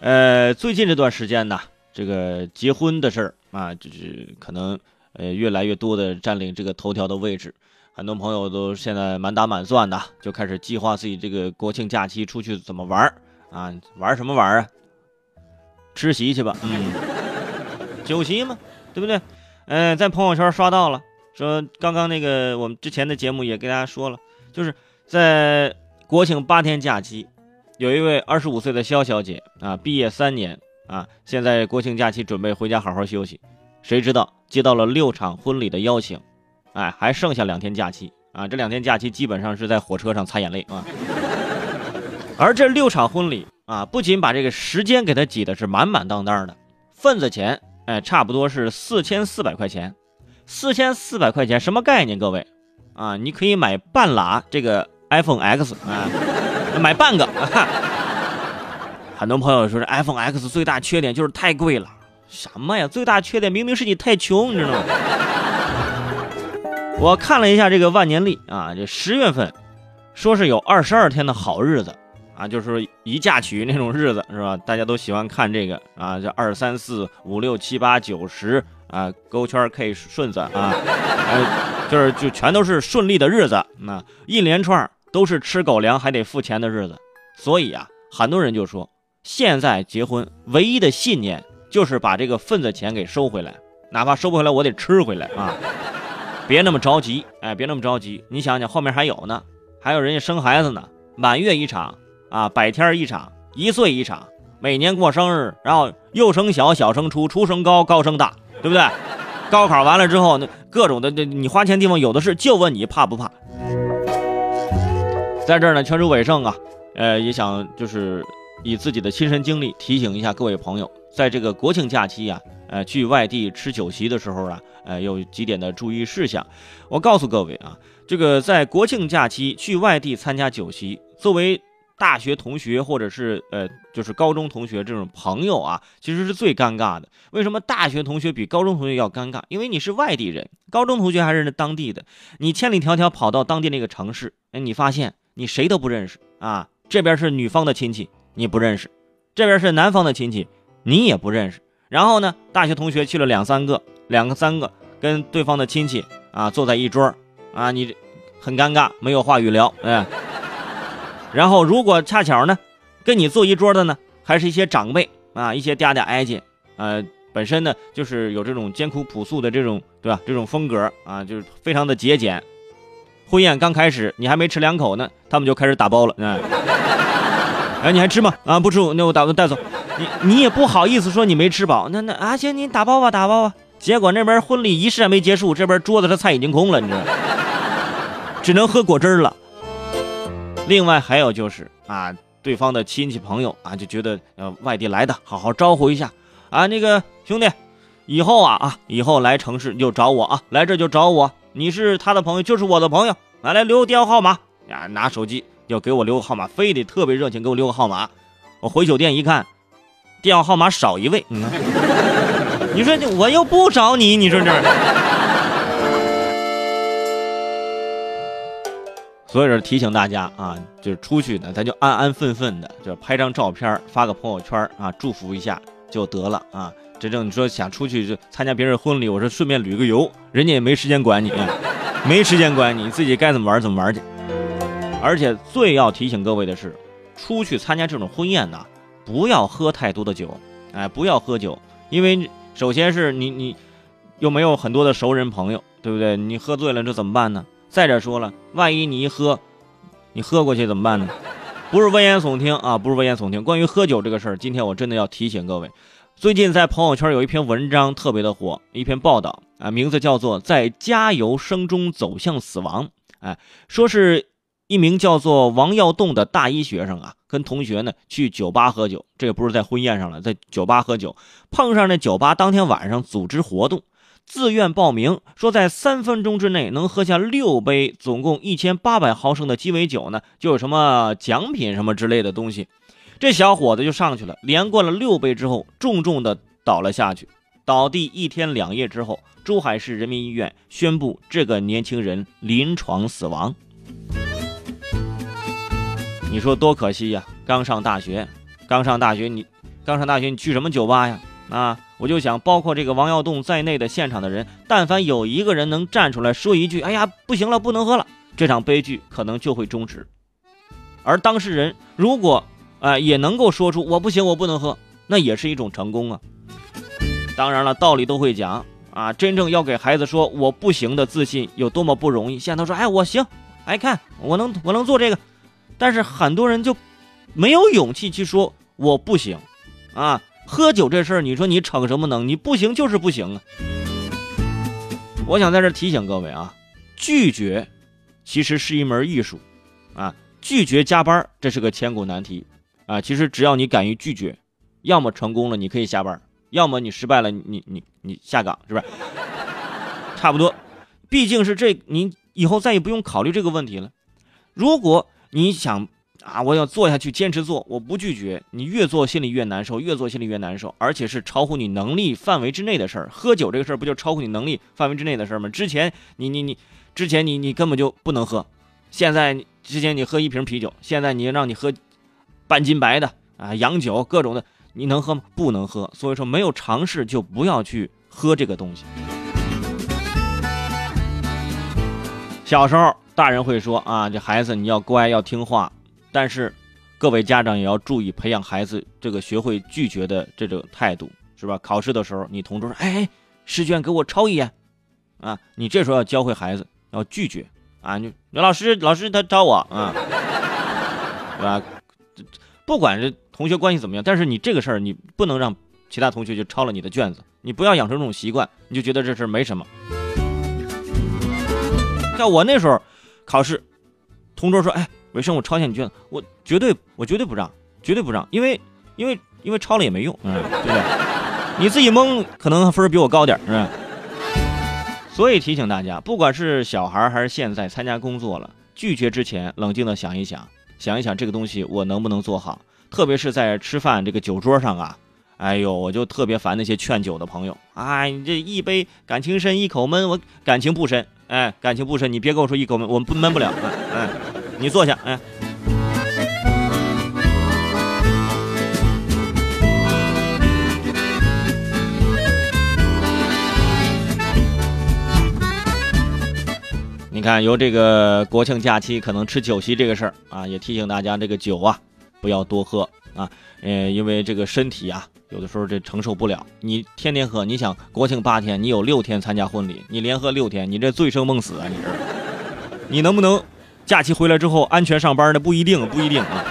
呃，最近这段时间呢，这个结婚的事儿啊，就是可能呃越来越多的占领这个头条的位置。很多朋友都现在满打满算的就开始计划自己这个国庆假期出去怎么玩儿啊？玩什么玩啊？吃席去吧，嗯，酒席嘛，对不对？嗯，在朋友圈刷到了，说刚刚那个我们之前的节目也跟大家说了，就是在国庆八天假期，有一位二十五岁的肖小姐啊，毕业三年啊，现在国庆假期准备回家好好休息，谁知道接到了六场婚礼的邀请。哎，还剩下两天假期啊！这两天假期基本上是在火车上擦眼泪啊。而这六场婚礼啊，不仅把这个时间给他挤的是满满当当的，份子钱哎，差不多是四千四百块钱。四千四百块钱什么概念？各位啊，你可以买半拉这个 iPhone X 啊，买半个。很多朋友说，这 iPhone X 最大缺点就是太贵了。什么呀？最大缺点明明是你太穷，你知道吗？我看了一下这个万年历啊，这十月份，说是有二十二天的好日子啊，就是一嫁娶那种日子是吧？大家都喜欢看这个啊，这二三四五六七八九十啊，勾圈 K 顺子啊，呃，就是就全都是顺利的日子，那一连串都是吃狗粮还得付钱的日子，所以啊，很多人就说，现在结婚唯一的信念就是把这个份子钱给收回来，哪怕收不回来，我得吃回来啊。别那么着急，哎，别那么着急。你想想，后面还有呢，还有人家生孩子呢，满月一场啊，百天一场，一岁一场，每年过生日，然后幼升小，小升初，初升高，高升大，对不对？高考完了之后，那各种的，那你花钱地方有的是，就问你怕不怕？在这儿呢，劝说伟盛啊，呃，也想就是以自己的亲身经历提醒一下各位朋友，在这个国庆假期呀。呃，去外地吃酒席的时候啊，呃，有几点的注意事项。我告诉各位啊，这个在国庆假期去外地参加酒席，作为大学同学或者是呃，就是高中同学这种朋友啊，其实是最尴尬的。为什么大学同学比高中同学要尴尬？因为你是外地人，高中同学还是那当地的，你千里迢迢跑到当地那个城市，哎，你发现你谁都不认识啊。这边是女方的亲戚，你不认识；这边是男方的亲戚，你也不认识。然后呢，大学同学去了两三个，两个三个，跟对方的亲戚啊坐在一桌啊，你很尴尬，没有话语聊，哎。然后如果恰巧呢，跟你坐一桌的呢，还是一些长辈啊，一些嗲嗲挨姐，呃，本身呢就是有这种艰苦朴素的这种，对吧？这种风格啊，就是非常的节俭。婚宴刚开始，你还没吃两口呢，他们就开始打包了，哎。哎，你还吃吗？啊，不吃，那我打算带走。你你也不好意思说你没吃饱，那那啊行，你打包吧，打包吧。结果那边婚礼仪式还没结束，这边桌子上菜已经空了，你知道，只能喝果汁了。另外还有就是啊，对方的亲戚朋友啊就觉得呃外地来的，好好招呼一下啊。那个兄弟，以后啊啊以后来城市就找我啊，来这就找我。你是他的朋友，就是我的朋友，来来留个电话号码呀，拿手机要给我留个号码，非得特别热情给我留个号码。我回酒店一看。电话号码少一位，嗯，你说我又不找你，你说这，所以说提醒大家啊，就是出去呢，咱就安安分分的，就拍张照片发个朋友圈啊，祝福一下就得了啊。真正你说想出去就参加别人婚礼，我说顺便旅个游，人家也没时间管你，没时间管你，自己该怎么玩怎么玩去。而且最要提醒各位的是，出去参加这种婚宴呢。不要喝太多的酒，哎，不要喝酒，因为首先是你你又没有很多的熟人朋友，对不对？你喝醉了这怎么办呢？再者说了，万一你一喝，你喝过去怎么办呢？不是危言耸听啊，不是危言耸听。关于喝酒这个事儿，今天我真的要提醒各位，最近在朋友圈有一篇文章特别的火，一篇报道啊，名字叫做《在加油声中走向死亡》，哎，说是。一名叫做王耀栋的大一学生啊，跟同学呢去酒吧喝酒，这也不是在婚宴上了，在酒吧喝酒，碰上那酒吧当天晚上组织活动，自愿报名，说在三分钟之内能喝下六杯，总共一千八百毫升的鸡尾酒呢，就有什么奖品什么之类的东西。这小伙子就上去了，连灌了六杯之后，重重的倒了下去，倒地一天两夜之后，珠海市人民医院宣布这个年轻人临床死亡。你说多可惜呀！刚上大学，刚上大学，你刚上大学你去什么酒吧呀？啊，我就想，包括这个王耀栋在内的现场的人，但凡有一个人能站出来说一句：“哎呀，不行了，不能喝了”，这场悲剧可能就会终止。而当事人如果啊也能够说出“我不行，我不能喝”，那也是一种成功啊。当然了，道理都会讲啊，真正要给孩子说“我不行”的自信有多么不容易。现在都说：“哎，我行，哎，看我能，我能做这个。”但是很多人就没有勇气去说“我不行”，啊。喝酒这事儿，你说你逞什么能？你不行就是不行啊！我想在这提醒各位啊，拒绝其实是一门艺术啊。拒绝加班，这是个千古难题啊。其实只要你敢于拒绝，要么成功了你可以下班，要么你失败了你你你下岗，是不是？差不多，毕竟是这，你以后再也不用考虑这个问题了。如果你想。啊！我要做下去，坚持做，我不拒绝。你越做心里越难受，越做心里越难受，而且是超乎你能力范围之内的事儿。喝酒这个事儿不就超乎你能力范围之内的事儿吗？之前你你你，之前你你根本就不能喝，现在之前你喝一瓶啤酒，现在你让你喝半斤白的啊，洋酒各种的，你能喝吗？不能喝。所以说，没有尝试就不要去喝这个东西。小时候，大人会说啊，这孩子你要乖，要听话。但是，各位家长也要注意培养孩子这个学会拒绝的这种态度，是吧？考试的时候，你同桌说：“哎，试卷给我抄一眼。”啊，你这时候要教会孩子要拒绝啊！你老师，老师他抄我啊，是吧？不管是同学关系怎么样，但是你这个事儿你不能让其他同学就抄了你的卷子，你不要养成这种习惯，你就觉得这事儿没什么。像我那时候考试，同桌说：“哎。”伟生我抄下你卷子？我绝对，我绝对不让，绝对不让，因为，因为，因为抄了也没用，嗯，对不对？你自己蒙，可能分比我高点，是吧？所以提醒大家，不管是小孩还是现在参加工作了，拒绝之前冷静的想一想，想一想这个东西我能不能做好。特别是在吃饭这个酒桌上啊，哎呦，我就特别烦那些劝酒的朋友。啊，你这一杯感情深，一口闷，我感情不深，哎，感情不深，你别跟我说一口闷，我们不闷不了，哎。你坐下，哎。看，由这个国庆假期可能吃酒席这个事儿啊，也提醒大家，这个酒啊不要多喝啊，呃，因为这个身体啊有的时候这承受不了。你天天喝，你想国庆八天，你有六天参加婚礼，你连喝六天，你这醉生梦死啊！你这，你能不能？假期回来之后安全上班呢不一定，不一定啊。